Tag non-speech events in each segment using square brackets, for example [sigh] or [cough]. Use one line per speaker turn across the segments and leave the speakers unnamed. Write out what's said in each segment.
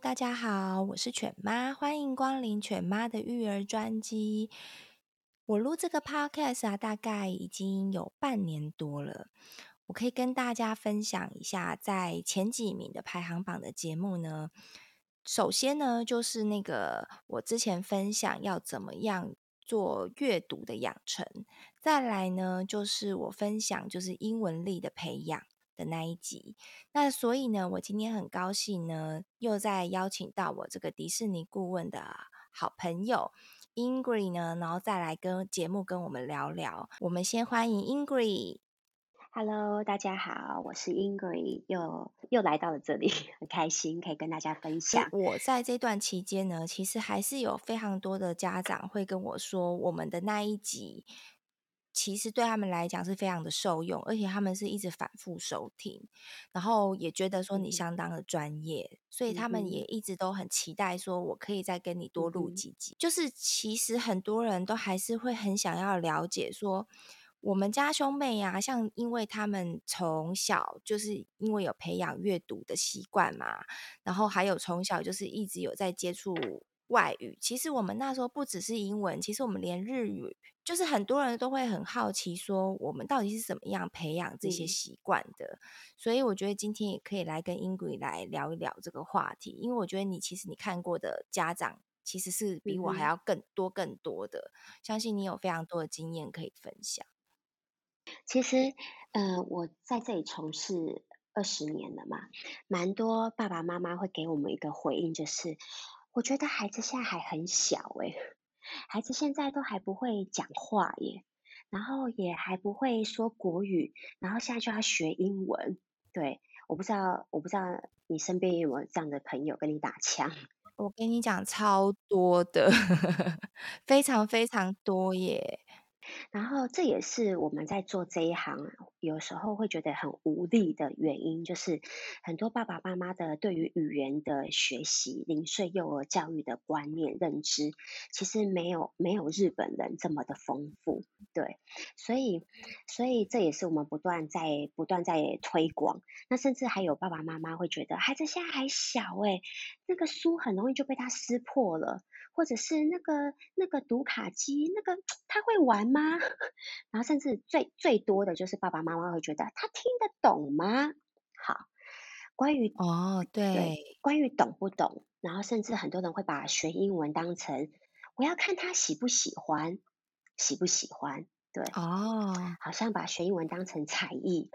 大家好，我是犬妈，欢迎光临犬妈的育儿专机。我录这个 podcast 啊，大概已经有半年多了。我可以跟大家分享一下，在前几名的排行榜的节目呢。首先呢，就是那个我之前分享要怎么样做阅读的养成。再来呢，就是我分享就是英文力的培养的那一集。那所以呢，我今天很高兴呢，又再邀请到我这个迪士尼顾问的好朋友。Ingrid 呢，然后再来跟节目跟我们聊聊。我们先欢迎 Ingrid。
Hello，大家好，我是 Ingrid，又又来到了这里，[laughs] 很开心可以跟大家分享。
我在这段期间呢，其实还是有非常多的家长会跟我说，我们的那一集。其实对他们来讲是非常的受用，而且他们是一直反复收听，然后也觉得说你相当的专业，嗯、所以他们也一直都很期待说，我可以再跟你多录几集。嗯、就是其实很多人都还是会很想要了解说，我们家兄妹啊，像因为他们从小就是因为有培养阅读的习惯嘛，然后还有从小就是一直有在接触外语。其实我们那时候不只是英文，其实我们连日语。就是很多人都会很好奇，说我们到底是怎么样培养这些习惯的？嗯、所以我觉得今天也可以来跟 Ingrid 来聊一聊这个话题，因为我觉得你其实你看过的家长其实是比我还要更多更多的，嗯、相信你有非常多的经验可以分享。
其实，呃，我在这里从事二十年了嘛，蛮多爸爸妈妈会给我们一个回应，就是我觉得孩子现在还很小、欸，诶。孩子现在都还不会讲话耶，然后也还不会说国语，然后现在就要学英文。对，我不知道，我不知道你身边有没有这样的朋友跟你打枪？
我跟你讲，超多的，[laughs] 非常非常多耶。
然后这也是我们在做这一行，有时候会觉得很无力的原因，就是很多爸爸妈妈的对于语言的学习、零岁幼儿教育的观念认知，其实没有没有日本人这么的丰富，对，所以所以这也是我们不断在不断在推广。那甚至还有爸爸妈妈会觉得孩子现在还小诶，那个书很容易就被他撕破了。或者是那个那个读卡机，那个他会玩吗？[laughs] 然后甚至最最多的就是爸爸妈妈会觉得他听得懂吗？好，关于
哦对，
对，关于懂不懂，然后甚至很多人会把学英文当成我要看他喜不喜欢，喜不喜欢。对
哦，
好像把学英文当成才艺，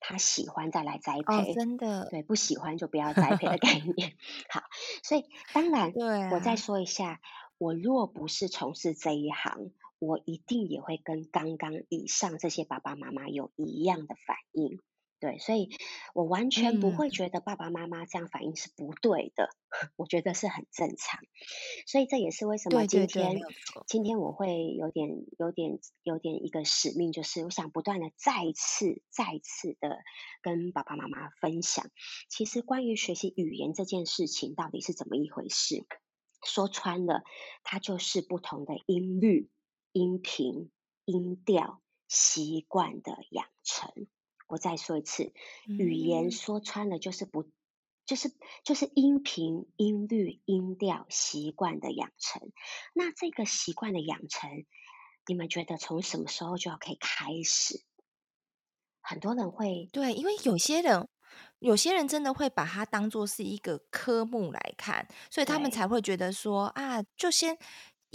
他喜欢再来栽培，
哦、真的，
对，不喜欢就不要栽培的概念。好，所以当然，
对、啊，
我再说一下，我若不是从事这一行，我一定也会跟刚刚以上这些爸爸妈妈有一样的反应。对，所以我完全不会觉得爸爸妈妈这样反应是不对的，嗯、[laughs] 我觉得是很正常。所以这也是为什么今天今天我会有点有点有点一个使命，就是我想不断的再次再次的跟爸爸妈妈分享，其实关于学习语言这件事情到底是怎么一回事？说穿了，它就是不同的音律、音频、音调习惯的养成。我再说一次，语言说穿了就是不，就是就是音频、音律、音调、习惯的养成。那这个习惯的养成，你们觉得从什么时候就要可以开始？很多人会
对，因为有些人，有些人真的会把它当做是一个科目来看，所以他们才会觉得说啊，就先。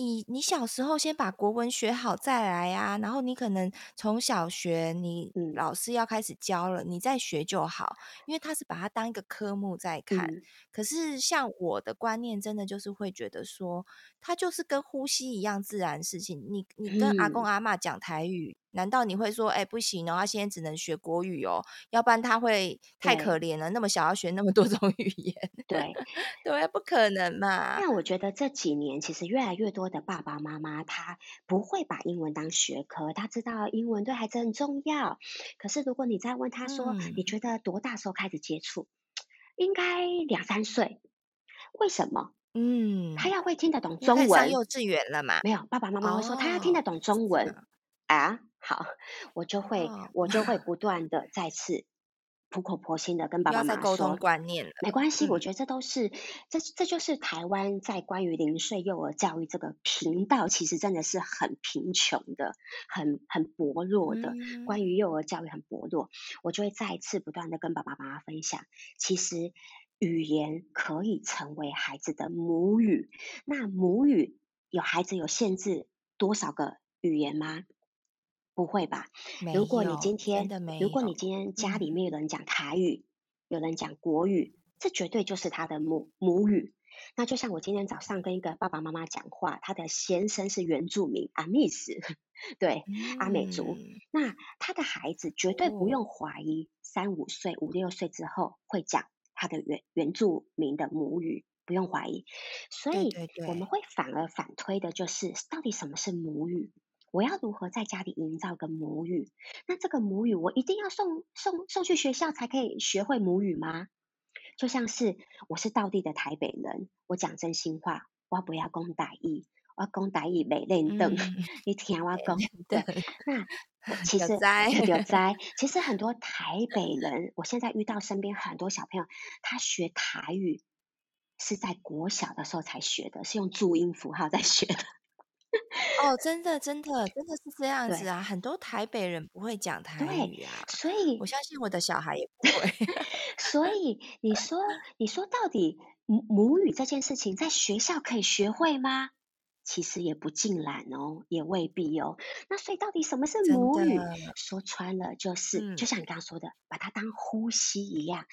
你你小时候先把国文学好再来啊，然后你可能从小学你老师要开始教了，嗯、你再学就好，因为他是把它当一个科目在看。嗯、可是像我的观念，真的就是会觉得说，它就是跟呼吸一样自然事情。你你跟阿公阿妈讲台语，难道你会说，哎，不行哦，他现在只能学国语哦，要不然他会太可怜了。那么小要学那么多 [laughs] 种语言，
对
对，不可能嘛。
那我觉得这几年其实越来越多的爸爸妈妈，他不会把英文当学科，他知道英文对孩子很重要。可是如果你再问他说，嗯、你觉得多大时候开始接触？应该两三岁。为什么？嗯，他要会听得懂中文。
上幼稚园了嘛？
没有，爸爸妈妈会说他要听得懂中文。哦啊，好，我就会，oh. 我就会不断的再次苦口婆心的跟爸爸妈妈说，沟通观念了，没关系，嗯、我觉得这都是，这这就是台湾在关于零岁幼儿教育这个频道，其实真的是很贫穷的，很很薄弱的，嗯、关于幼儿教育很薄弱，我就会再次不断的跟爸爸妈妈分享，其实语言可以成为孩子的母语，那母语有孩子有限制多少个语言吗？不会吧？如果你今天，如果你今天家里面有人讲台语，嗯、有人讲国语，这绝对就是他的母母语。那就像我今天早上跟一个爸爸妈妈讲话，他的先生是原住民阿密斯，[laughs] 对，嗯、阿美族。那他的孩子绝对不用怀疑，三五岁、五六岁之后会讲他的原原住民的母语，不用怀疑。所以我们会反而反推的就是，到底什么是母语？我要如何在家里营造个母语？那这个母语我一定要送送送去学校才可以学会母语吗？就像是我是道地的台北人，我讲真心话，我不要讲歹意，我要讲台语没练凳，嗯、[laughs] 你听我讲。[laughs] 对，那其实有灾，有在。其实很多台北人，我现在遇到身边很多小朋友，他学台语是在国小的时候才学的，是用注音符号在学的。
哦，真的，真的，真的是这样子啊！很多台北人不会讲台语啊，
所以
我相信我的小孩也不会。
所以你说，你说到底母母语这件事情在学校可以学会吗？其实也不尽然哦，也未必哦。那所以到底什么是母语？说穿了就是，嗯、就像你刚刚说的，把它当呼吸一样。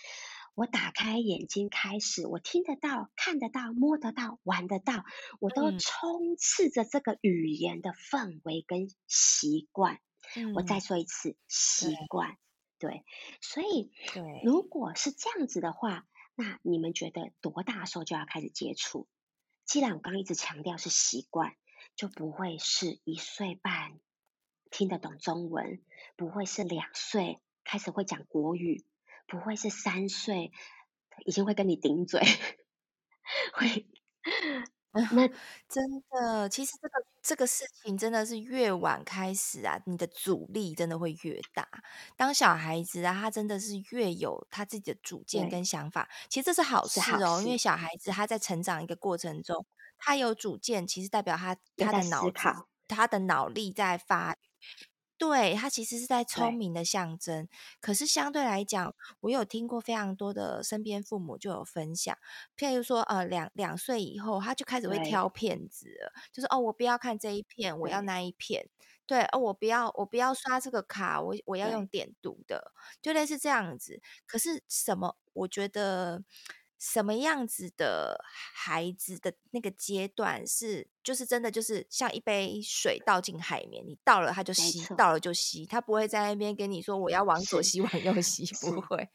我打开眼睛，开始我听得到、看得到、摸得到、玩得到，我都充斥着这个语言的氛围跟习惯。嗯、我再说一次，习惯。对，对，所以，对，如果是这样子的话，那你们觉得多大时候就要开始接触？既然我刚刚一直强调是习惯，就不会是一岁半听得懂中文，不会是两岁开始会讲国语。不会是三岁已经会跟你顶嘴，会 [laughs] 那 [laughs]
真的，其实这个这个事情真的是越晚开始啊，你的阻力真的会越大。当小孩子啊，他真的是越有他自己的主见跟想法，其实这是好事哦，因为小孩子他在成长一个过程中，他有主见，其实代表他他的脑子他的脑力在发育。对，他其实是在聪明的象征，可是相对来讲，我有听过非常多的身边父母就有分享，譬如说，呃，两两岁以后，他就开始会挑片子了，就是哦，我不要看这一片，我要那一片，对，哦，我不要，我不要刷这个卡，我我要用点读的，就类似这样子。可是什么？我觉得。什么样子的孩子的那个阶段是，就是真的就是像一杯水倒进海绵，你倒了它就吸，倒了就吸，他不会在那边跟你说我要往左吸往右吸，不会。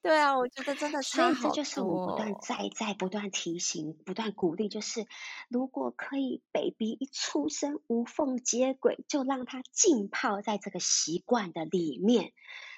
对啊，我觉得真的差好多。所以这就是我不断在在不断提醒、不断鼓励，就是如果可以，baby 一出生无缝接轨，就让他浸泡在这个习惯的里面，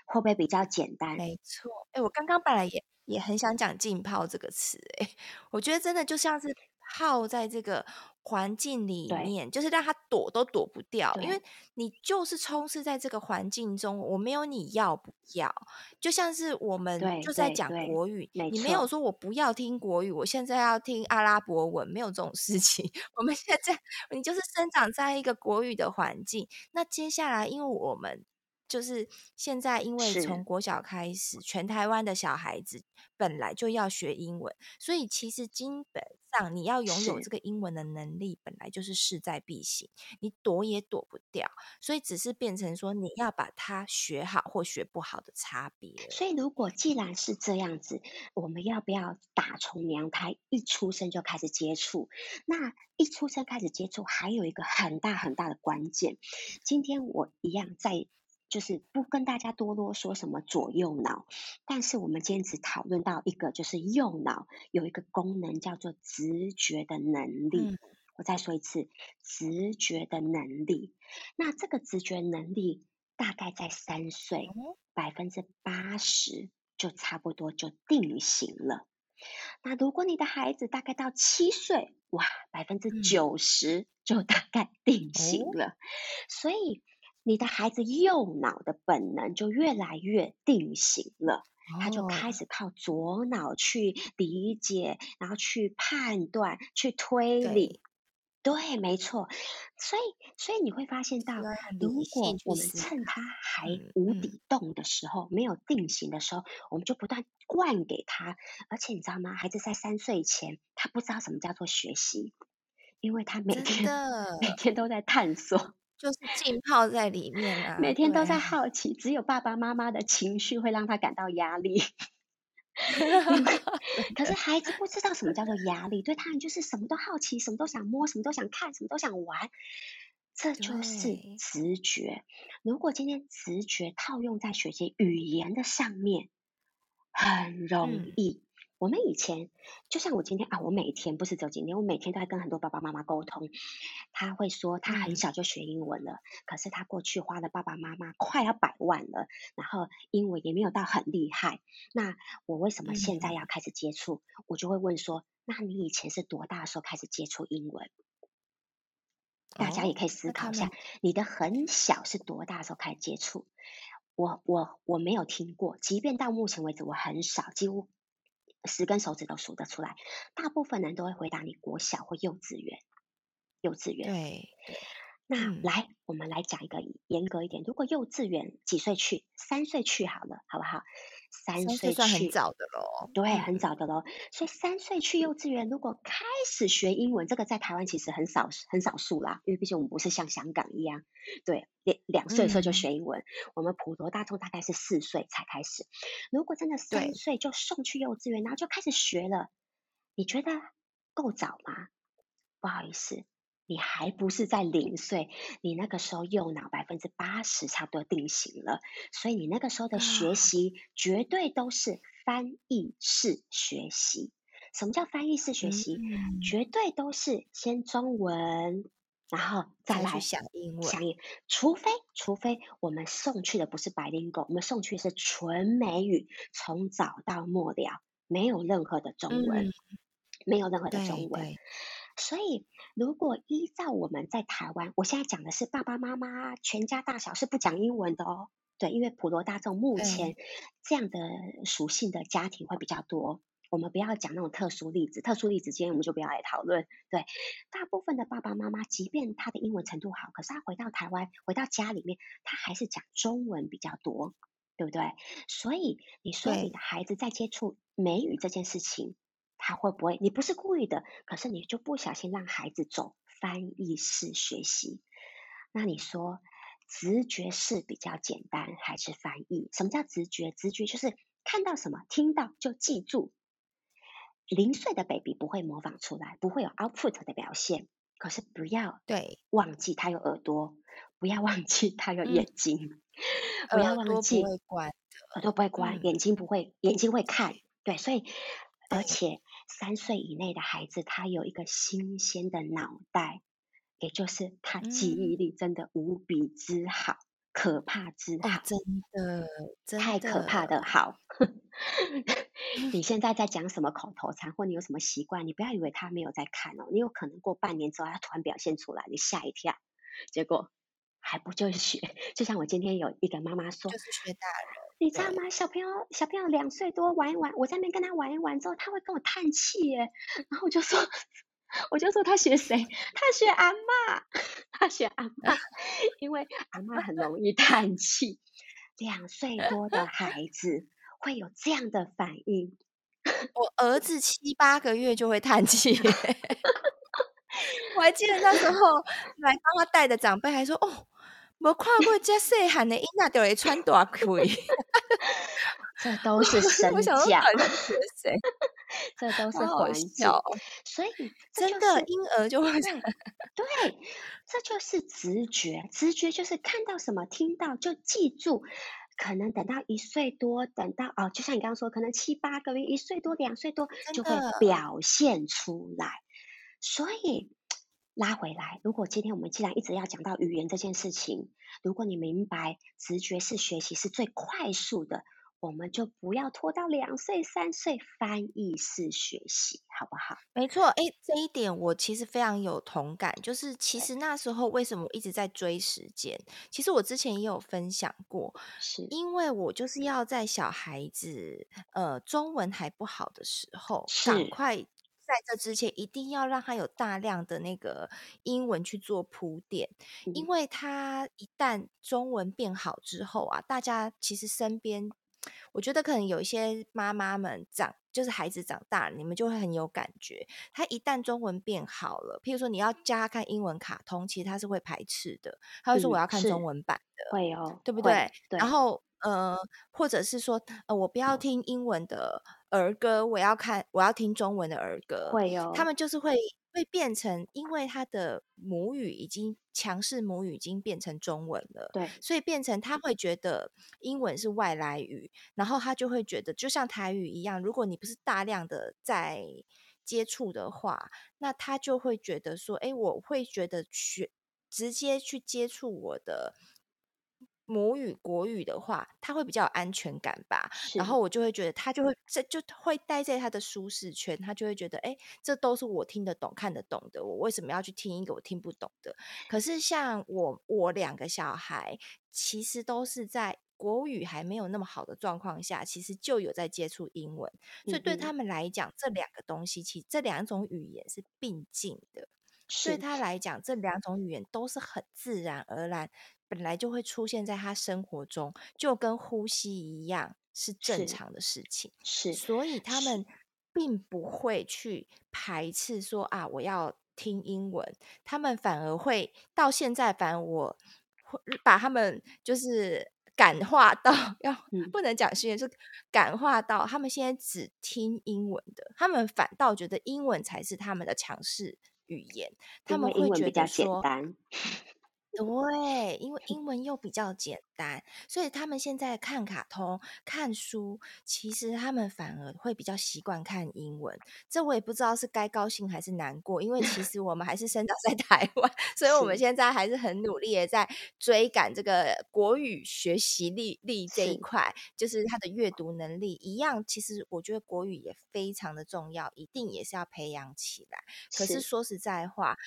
会不会比较简单？没错。哎，我刚刚本来也。也很想讲浸泡这个词，哎，我觉得真的就像是泡在这个环境里面，就是让他躲都躲不掉，因为你就是充斥在这个环境中。我没有你要不要，就像是我们就在讲国语，你没有说我不要听国语，我现在要听阿拉伯文，没有这种事情。[laughs] 我们现在你就是生长在一个国语的环境，那接下来因为我们。就是现在，因为从国小开始，全台湾的小孩子本来就要学英文，所以其实基本上你要拥有这个英文的能力，本来就是势在必行，你躲也躲不掉。所以只是变成说你要把它学好或学不好的差别。
所以如果既然是这样子，我们要不要打从娘胎一出生就开始接触？那一出生开始接触，还有一个很大很大的关键。今天我一样在。就是不跟大家多啰嗦什么左右脑，但是我们今天只讨论到一个，就是右脑有一个功能叫做直觉的能力。嗯、我再说一次，直觉的能力。那这个直觉能力大概在三岁，百分之八十就差不多就定型了。那如果你的孩子大概到七岁，哇，百分之九十就大概定型了。嗯、所以。你的孩子右脑的本能就越来越定型了，他就开始靠左脑去理解，然后去判断、去推理。对，对，没错。所以，所以你会发现到，如果我们趁他还无底洞的时候，没有定型的时候，我们就不断灌给他。而且你知道吗？孩子在三岁前，他不知道什么叫做学习，因为他每天每天都在探索。
就是浸泡在里面啊，
每天都在好奇，只有爸爸妈妈的情绪会让他感到压力。[laughs] [laughs] 可是孩子不知道什么叫做压力，对他们就是什么都好奇，什么都想摸，什么都想看，什么都想玩。这就是直觉。如果今天直觉套用在学习语言的上面，很容易。嗯我们以前就像我今天啊，我每天不是只有今天，我每天都在跟很多爸爸妈妈沟通。他会说他很小就学英文了，可是他过去花了爸爸妈妈快要百万了，然后英文也没有到很厉害。那我为什么现在要开始接触？我就会问说，那你以前是多大的时候开始接触英文？大家也可以思考一下，你的很小是多大的时候开始接触？我我我没有听过，即便到目前为止，我很少，几乎。十根手指都数得出来，大部分人都会回答你国小或幼稚园，幼稚园。
对，
那、嗯、来，我们来讲一个严格一点，如果幼稚园几岁去？三岁去好了，好不好？三岁去，
算很早的喽，
对，很早的喽。所以三岁去幼稚园，如果开始学英文，这个在台湾其实很少，很少数啦，因为毕竟我们不是像香港一样，对，两两岁的时候就学英文。嗯、我们普罗大众大概是四岁才开始。如果真的三岁就送去幼稚园，然后就开始学了，你觉得够早吗？不好意思。你还不是在零岁，你那个时候右脑百分之八十差不多定型了，所以你那个时候的学习绝对都是翻译式学习。什么叫翻译式学习？嗯、绝对都是先中文，然后再来
想英文。
想英，除非除非我们送去的不是 bilingual，我们送去的是纯美语，从早到末了没有任何的中文，嗯、没有任何的中文。所以，如果依照我们在台湾，我现在讲的是爸爸妈妈全家大小是不讲英文的哦。对，因为普罗大众目前这样的属性的家庭会比较多。我们不要讲那种特殊例子，特殊例子今天我们就不要来讨论。对，大部分的爸爸妈妈，即便他的英文程度好，可是他回到台湾，回到家里面，他还是讲中文比较多，对不对？所以你说你的孩子在接触美语这件事情。他会不会？你不是故意的，可是你就不小心让孩子走翻译式学习。那你说直觉是比较简单还是翻译？什么叫直觉？直觉就是看到什么、听到就记住。零岁的 baby 不会模仿出来，不会有 output 的表现。可是不要对忘记他有耳朵，不要忘记他有眼睛，嗯、不要忘记
耳朵不会关，
耳朵不会关，眼睛不会，眼睛会看。对，所以而且。三岁以内的孩子，他有一个新鲜的脑袋，也就是他记忆力真的无比之好，嗯、可怕之好，
哦、真的，真的
太可怕的好。你现在在讲什么口头禅，或你有什么习惯，你不要以为他没有在看哦，你有可能过半年之后，他突然表现出来，你吓一跳，结果还不就是学？[laughs] 就像我今天有一个妈妈说，
就是学大人。
你知道吗？小朋友，小朋友两岁多玩一玩，我在那边跟他玩一玩之后，他会跟我叹气耶。然后我就说，[laughs] 我就说他学谁？他学阿嬷，[laughs] 他学阿嬷，因为阿嬷很容易叹气。两岁多的孩子会有这样的反应。[laughs]
我儿子七八个月就会叹气。我还记得那时候来帮他带的长辈还说：“哦，没看过这细汉的婴儿就会穿大裤。”
这都是身教，[laughs]
谁？
这都是环境，所以
真的婴儿就会
对，对，这就是直觉。直觉就是看到什么，听到就记住。可能等到一岁多，等到哦，就像你刚刚说，可能七八个月，一岁多、两岁多就会表现出来。所以拉回来，如果今天我们既然一直要讲到语言这件事情，如果你明白直觉式学习是最快速的。我们就不要拖到两岁三岁翻译式学习，好不好？
没错，哎，这一点我其实非常有同感。就是其实那时候为什么我一直在追时间？其实我之前也有分享过，
是因
为我就是要在小孩子呃中文还不好的时候，赶快在这之前一定要让他有大量的那个英文去做铺垫，嗯、因为他一旦中文变好之后啊，大家其实身边。我觉得可能有一些妈妈们长，就是孩子长大了，你们就会很有感觉。他一旦中文变好了，譬如说你要教他看英文卡通，其实他是会排斥的，他会说我要看中文版的，
会哦，
对不对？对。然后呃，或者是说呃，我不要听英文的儿歌，我要看我要听中文的儿歌，
会哦。
他们就是会。会变成，因为他的母语已经强势母语已经变成中文了，
对，
所以变成他会觉得英文是外来语，然后他就会觉得，就像台语一样，如果你不是大量的在接触的话，那他就会觉得说，哎，我会觉得学直接去接触我的。母语国语的话，他会比较有安全感吧。然后我就会觉得他就会这就会待在他的舒适圈，他就会觉得，哎，这都是我听得懂、看得懂的，我为什么要去听一个我听不懂的？可是像我我两个小孩，其实都是在国语还没有那么好的状况下，其实就有在接触英文，所以对他们来讲，这两个东西其实这两种语言是并进的。对他来讲，这两种语言都是很自然而然。本来就会出现在他生活中，就跟呼吸一样，是正常的事情。
是，
是，所以他们并不会去排斥说啊，我要听英文。他们反而会到现在，反而我会把他们就是感化到要，
嗯、
不能讲训练，是感化到他们现在只听英文的。他们反倒觉得英文才是他们的强势语言，他们会觉得说。对，因为 [laughs] 英文又比较简单，所以他们现在看卡通、看书，其实他们反而会比较习惯看英文。这我也不知道是该高兴还是难过，因为其 [laughs] 实我们还是生长在台湾，所以我们现在还是很努力的在追赶这个国语学习力力这一块，就是他的阅读能力一样。其实我觉得国语也非常的重要，一定也是要培养起来。可是说实在话，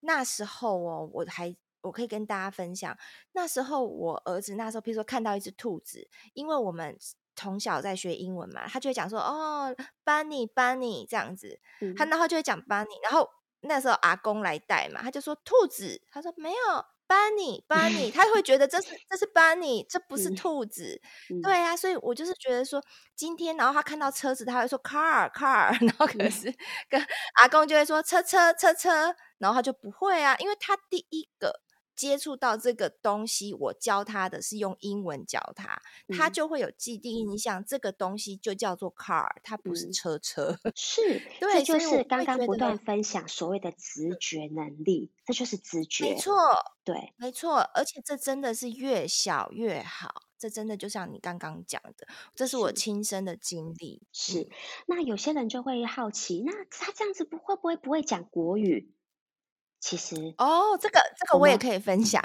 那时候哦，我还。我可以跟大家分享，那时候我儿子那时候，譬如说看到一只兔子，因为我们从小在学英文嘛，他就会讲说哦，bunny bunny 这样子，嗯、他然后就会讲 bunny，然后那时候阿公来带嘛，他就说兔子，他说没有 bunny bunny，他会觉得这是这是 bunny，这不是兔子，嗯、对啊，所以我就是觉得说今天，然后他看到车子，他会说 car car，[laughs] 然后可是跟阿公就会说车车车车，然后他就不会啊，因为他第一个。接触到这个东西，我教他的是用英文教他，嗯、他就会有既定印象，这个东西就叫做 car，它不是车车。
嗯、是，[laughs] 对，这就是刚刚不断分享所谓的直觉能力，这就是直觉。
没错，
对，
没错，而且这真的是越小越好，这真的就像你刚刚讲的，这是我亲身的经历。
是，是，那有些人就会好奇，那他这样子不会不会不会讲国语？其实
哦，这个这个我也可以分享。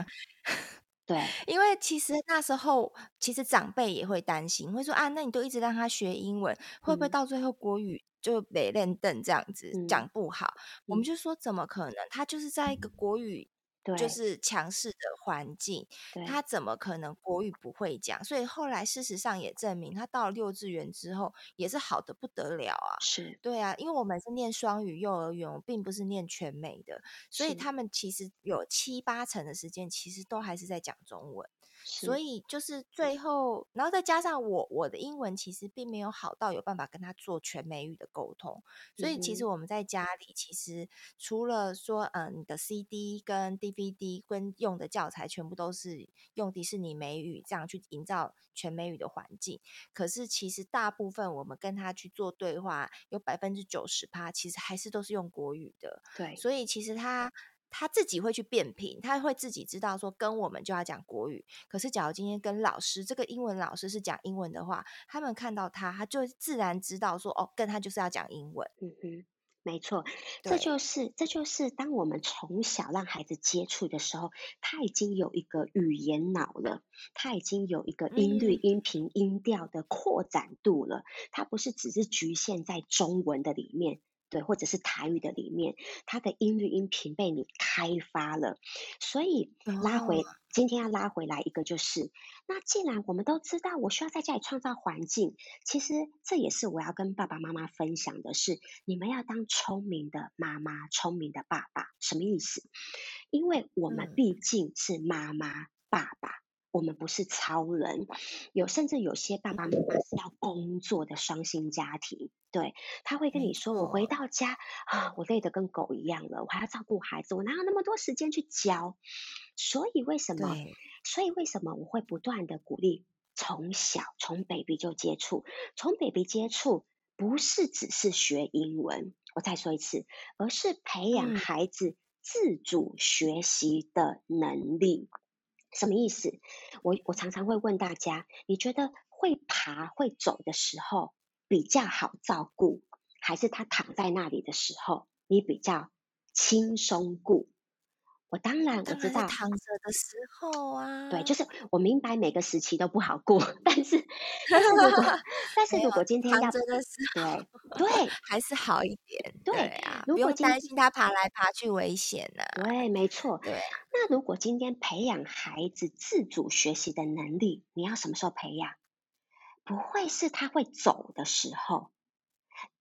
对，[laughs]
因为其实那时候，其实长辈也会担心，会说啊，那你都一直让他学英文，会不会到最后国语就没练凳这样子讲不好？嗯、我们就说怎么可能？他就是在一个国语就是强势的环境，他怎么可能国语不会讲？所以后来事实上也证明，他到了幼稚园之后也是好的不得了啊。
是
对啊，因为我们是念双语幼儿园，我并不是念全美的，所以他们其实有七八成的时间其实都还是在讲中文。所以就是最后，然后再加上我我的英文其实并没有好到有办法跟他做全美语的沟通，所以其实我们在家里其实除了说，嗯，你的 CD 跟 DVD 跟用的教材全部都是用迪士尼美语这样去营造全美语的环境，可是其实大部分我们跟他去做对话，有百分之九十趴其实还是都是用国语的。
对，
所以其实他。他自己会去变频，他会自己知道说跟我们就要讲国语。可是，假如今天跟老师这个英文老师是讲英文的话，他们看到他，他就自然知道说哦，跟他就是要讲英文。
嗯哼，没错，这就是这就是当我们从小让孩子接触的时候，他已经有一个语言脑了，他已经有一个音律、音频、音调的扩展度了，他不是只是局限在中文的里面。对，或者是台语的里面，它的音律音频被你开发了，所以拉回、哦、今天要拉回来一个就是，那既然我们都知道，我需要在家里创造环境，其实这也是我要跟爸爸妈妈分享的是，你们要当聪明的妈妈，聪明的爸爸，什么意思？因为我们毕竟是妈妈、嗯、爸爸。我们不是超人，有甚至有些爸爸妈妈是要工作的双薪家庭，对，他会跟你说：“我回到家啊，我累得跟狗一样了，我还要照顾孩子，我哪有那么多时间去教？”所以为什么？所以为什么我会不断的鼓励从小从 baby 就接触，从 baby 接触不是只是学英文，我再说一次，而是培养孩子自主学习的能力。什么意思？我我常常会问大家，你觉得会爬会走的时候比较好照顾，还是他躺在那里的时候你比较轻松顾？我当然我知道
躺着的时候啊，
对，就是我明白每个时期都不好过，[laughs] 但是 [laughs] 但是如果但是如果今天要
躺的时候，
对对，
还是好一点，
对
啊，不用担心他爬来爬去危险呢、啊。
对，没错。
对，
那如果今天培养孩子自主学习的能力，你要什么时候培养？不会是他会走的时候，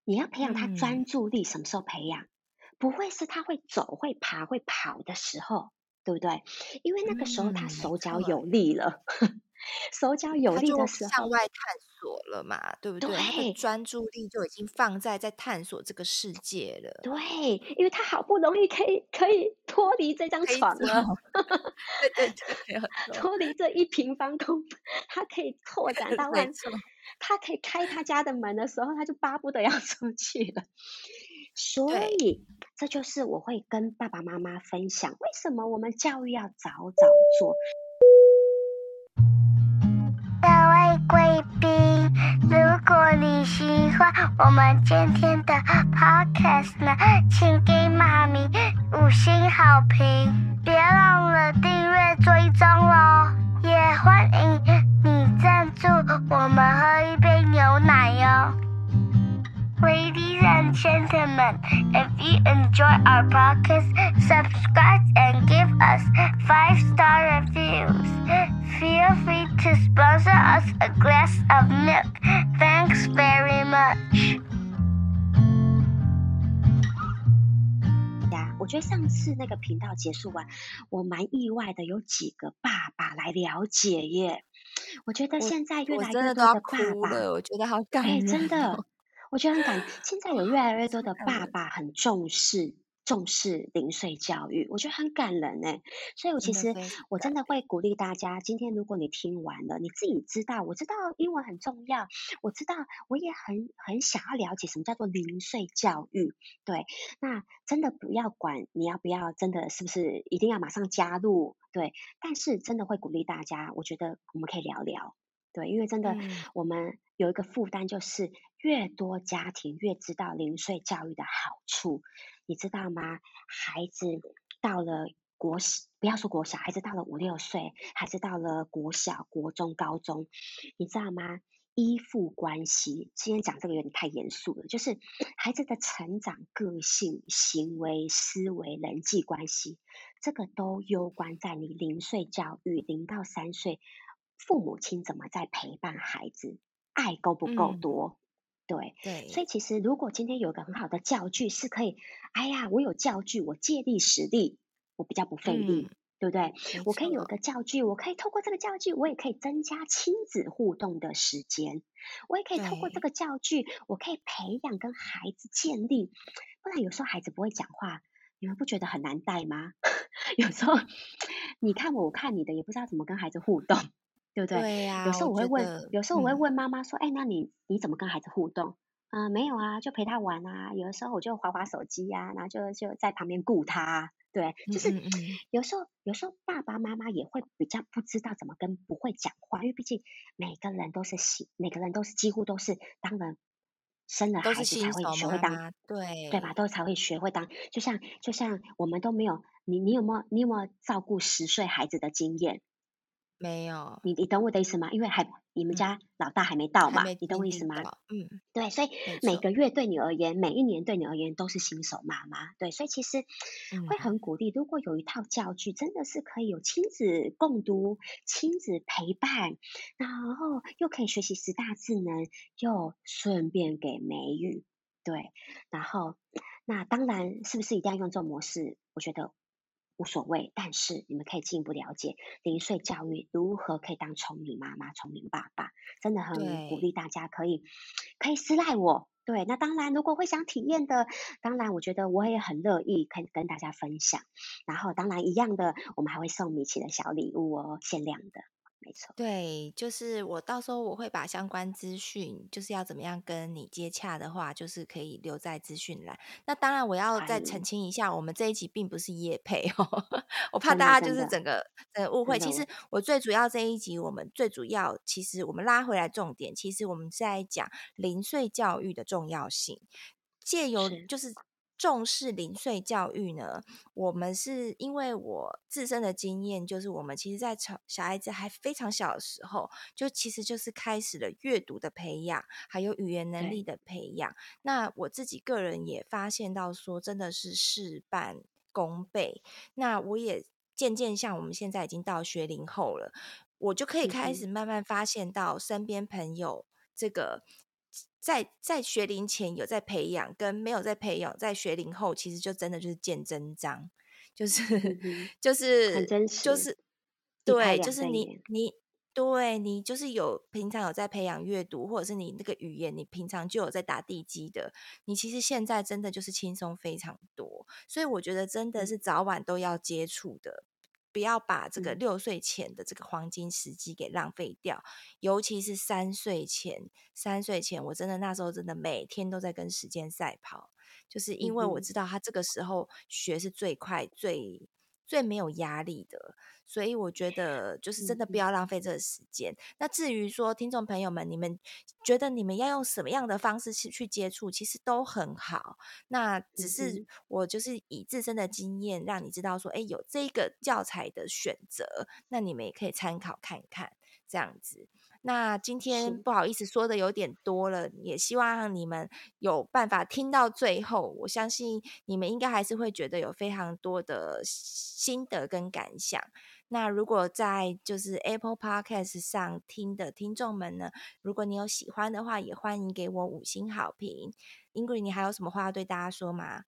你要培养他专注力，什么时候培养？嗯不会是他会走、会爬、会跑的时候，对不对？因为那个时候他手脚有力了，[laughs] 嗯、手脚有力的时候，
向外探索了嘛，对不对？
对，
他的专注力就已经放在在探索这个世界了。
对，因为他好不容易可以可以脱离这张床了，[laughs]
对对对，
脱离这一平方公分，他可以拓展到外，他可以开他家的门的时候，他就巴不得要出去了。所以，这就是我会跟爸爸妈妈分享，为什么我们教育要早早做。
各位贵宾，如果你喜欢我们今天的 podcast 呢，请给妈咪五星好评，别忘了订阅 gentlemen, if you enjoy our podcast, subscribe and give us five star reviews. Feel free to sponsor us a glass of milk. Thanks very much.
呀，我觉得上次那个频道结束完，我蛮意外的，有几个爸爸来了解耶。我觉得现在越来越多的爸爸，
我，我觉得好感人，
欸，真的。 我觉得很感，现在有越来越多的爸爸很重视重视零碎教育，我觉得很感人呢。所以，我其实我真的会鼓励大家，今天如果你听完了，你自己知道，我知道英文很重要，我知道我也很很想要了解什么叫做零碎教育。对，那真的不要管你要不要，真的是不是一定要马上加入？对，但是真的会鼓励大家，我觉得我们可以聊聊。对，因为真的，嗯、我们有一个负担，就是越多家庭越知道零碎教育的好处，你知道吗？孩子到了国小，不要说国小，孩子到了五六岁，孩子到了国小、国中、高中，你知道吗？依附关系。今天讲这个有点太严肃了，就是孩子的成长、个性、行为、思维、人际关系，这个都攸关在你零岁教育，零到三岁，父母亲怎么在陪伴孩子，爱够不够多？嗯对，对，所以其实如果今天有一个很好的教具，是可以，哎呀，我有教具，我借力使力，我比较不费力，嗯、对不对？我可以有个教具，我可以透过这个教具，我也可以增加亲子互动的时间，我也可以透过这个教具，我可以培养跟孩子建立，不然有时候孩子不会讲话，你们不觉得很难带吗？[laughs] 有时候 [laughs] 你看我，我看你的，也不知道怎么跟孩子互动。对不对？对呀、啊，有时候我会问，有时候我会问妈妈说：“哎、嗯，那你你怎么跟孩子互动？”啊、呃，没有啊，就陪他玩啊。有的时候我就滑滑手机呀、啊，然后就就在旁边顾他。对，就是有时候有时候爸爸妈妈也会比较不知道怎么跟不会讲话，因为毕竟每个人都是新，每个人都是几乎都是当人生了孩子才会学会当，对对吧？都才会学会当，就像就像我们都没有，你你有没有你有没有照顾十岁孩子的经验？
没有，
你你懂我的意思吗？因为还你们家老大还没到嘛，嗯、你懂我意思吗？嗯，对，所以每个月对你而言，每一年对你而言都是新手妈妈，对，所以其实会很鼓励，如果有一套教具，真的是可以有亲子共读、亲子陪伴，然后又可以学习十大智能，又顺便给美语，对，然后那当然是不是一定要用这种模式？我觉得。无所谓，但是你们可以进一步了解零岁教育如何可以当聪明妈妈、聪明爸爸，真的很鼓励大家可以可以私赖我。对，那当然如果会想体验的，当然我觉得我也很乐意可以跟大家分享。然后当然一样的，我们还会送米奇的小礼物哦，限量的。没错，
对，就是我到时候我会把相关资讯，就是要怎么样跟你接洽的话，就是可以留在资讯栏。那当然我要再澄清一下，我们这一集并不是业配哦，[laughs] 我怕大家就是整个呃误会。其实我最主要这一集，我们最主要其实我们拉回来重点，其实我们是在讲零碎教育的重要性，借由就是。重视零岁教育呢？我们是因为我自身的经验，就是我们其实，在小小孩子还非常小的时候，就其实就是开始了阅读的培养，还有语言能力的培养。那我自己个人也发现到说，真的是事半功倍。那我也渐渐像我们现在已经到学龄后了，我就可以开始慢慢发现到身边朋友这个。在在学龄前有在培养，跟没有在培养，在学龄后其实就真的就是见真章，就是、嗯、就是就是对，就是你你对你就是有平常有在培养阅读，或者是你那个语言，你平常就有在打地基的，你其实现在真的就是轻松非常多，所以我觉得真的是早晚都要接触的。不要把这个六岁前的这个黄金时机给浪费掉，嗯、尤其是三岁前。三岁前，我真的那时候真的每天都在跟时间赛跑，就是因为我知道他这个时候学是最快、最最没有压力的。所以我觉得，就是真的不要浪费这个时间。嗯、那至于说，听众朋友们，你们觉得你们要用什么样的方式去去接触，其实都很好。那只是我就是以自身的经验，让你知道说，哎，有这个教材的选择，那你们也可以参考看看，这样子。那今天不好意思说的有点多了，也希望你们有办法听到最后。我相信你们应该还是会觉得有非常多的心得跟感想。那如果在就是 Apple Podcast 上听的听众们呢，如果你有喜欢的话，也欢迎给我五星好评。Ingrid，你还有什么话要对大家说吗？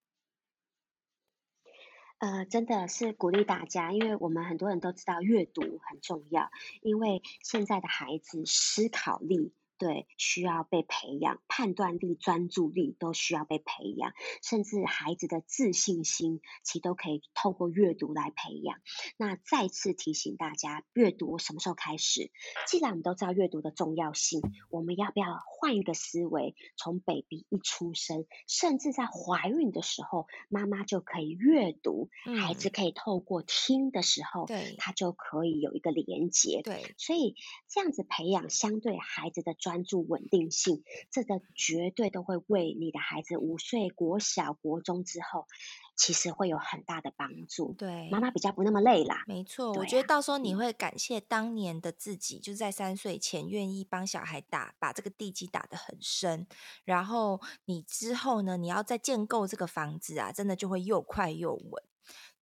呃，真的是鼓励大家，因为我们很多人都知道阅读很重要，因为现在的孩子思考力。对，需要被培养，判断力、专注力都需要被培养，甚至孩子的自信心，其实都可以透过阅读来培养。那再次提醒大家，阅读什么时候开始？既然我们都知道阅读的重要性，我们要不要换一个思维？从 baby 一出生，甚至在怀孕的时候，妈妈就可以阅读，嗯、孩子可以透过听的时候，对，他就可以有一个连接。
对，
所以这样子培养，相对孩子的。专注稳定性，这个绝对都会为你的孩子五岁国小国中之后其实会有很大的帮助。
对，
妈妈比较不那么累啦。
没错，
啊、
我觉得到时候你会感谢当年的自己，就是在三岁前愿意帮小孩打，把这个地基打得很深。然后你之后呢，你要再建构这个房子啊，真的就会又快又稳。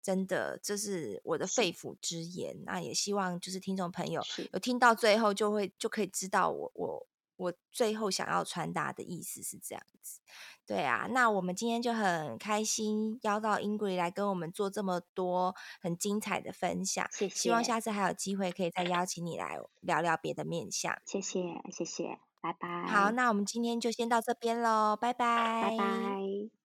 真的，这是我的肺腑之言。那也希望就是听众朋友有听到最后，就会就可以知道我我我最后想要传达的意思是这样子。对啊，那我们今天就很开心邀到 Ingrid 来跟我们做这么多很精彩的分享。
谢谢。
希望下次还有机会可以再邀请你来聊聊别的面向。
谢谢，谢谢，拜拜。
好，那我们今天就先到这边喽，拜拜，
拜拜。